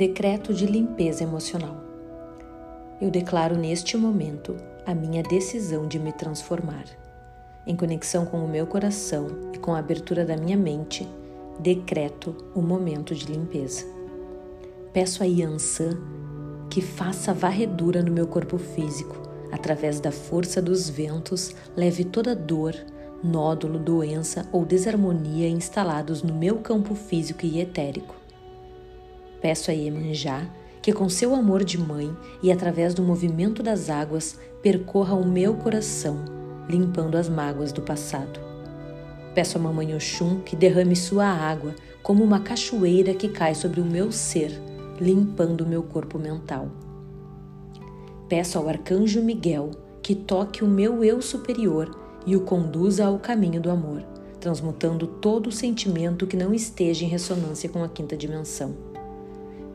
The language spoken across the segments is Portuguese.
Decreto de limpeza emocional. Eu declaro neste momento a minha decisão de me transformar. Em conexão com o meu coração e com a abertura da minha mente, decreto o momento de limpeza. Peço a Yansan que faça varredura no meu corpo físico, através da força dos ventos, leve toda dor, nódulo, doença ou desarmonia instalados no meu campo físico e etérico Peço a Iemanjá que, com seu amor de mãe e através do movimento das águas, percorra o meu coração, limpando as mágoas do passado. Peço a Mamãe Oxum que derrame sua água como uma cachoeira que cai sobre o meu ser, limpando o meu corpo mental. Peço ao Arcanjo Miguel que toque o meu eu superior e o conduza ao caminho do amor, transmutando todo o sentimento que não esteja em ressonância com a quinta dimensão.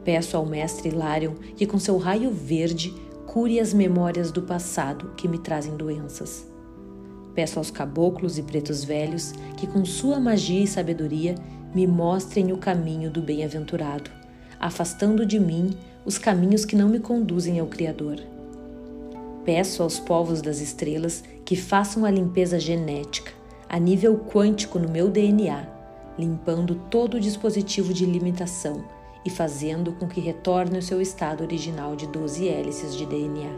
Peço ao mestre Hilarion que, com seu raio verde, cure as memórias do passado que me trazem doenças. Peço aos caboclos e pretos velhos que, com sua magia e sabedoria, me mostrem o caminho do bem-aventurado, afastando de mim os caminhos que não me conduzem ao Criador. Peço aos povos das estrelas que façam a limpeza genética, a nível quântico no meu DNA, limpando todo o dispositivo de limitação e fazendo com que retorne ao seu estado original de 12 hélices de DNA.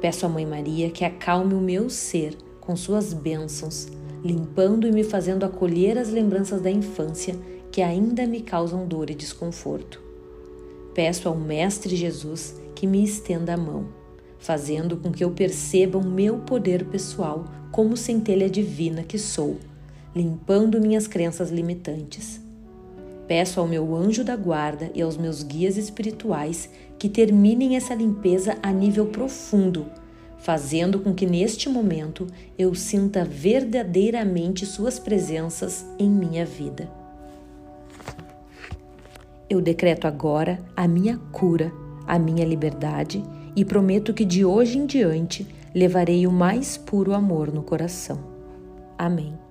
Peço à Mãe Maria que acalme o meu ser com suas bênçãos, limpando e me fazendo acolher as lembranças da infância que ainda me causam dor e desconforto. Peço ao Mestre Jesus que me estenda a mão, fazendo com que eu perceba o meu poder pessoal como centelha divina que sou, limpando minhas crenças limitantes Peço ao meu anjo da guarda e aos meus guias espirituais que terminem essa limpeza a nível profundo, fazendo com que neste momento eu sinta verdadeiramente Suas presenças em minha vida. Eu decreto agora a minha cura, a minha liberdade e prometo que de hoje em diante levarei o mais puro amor no coração. Amém.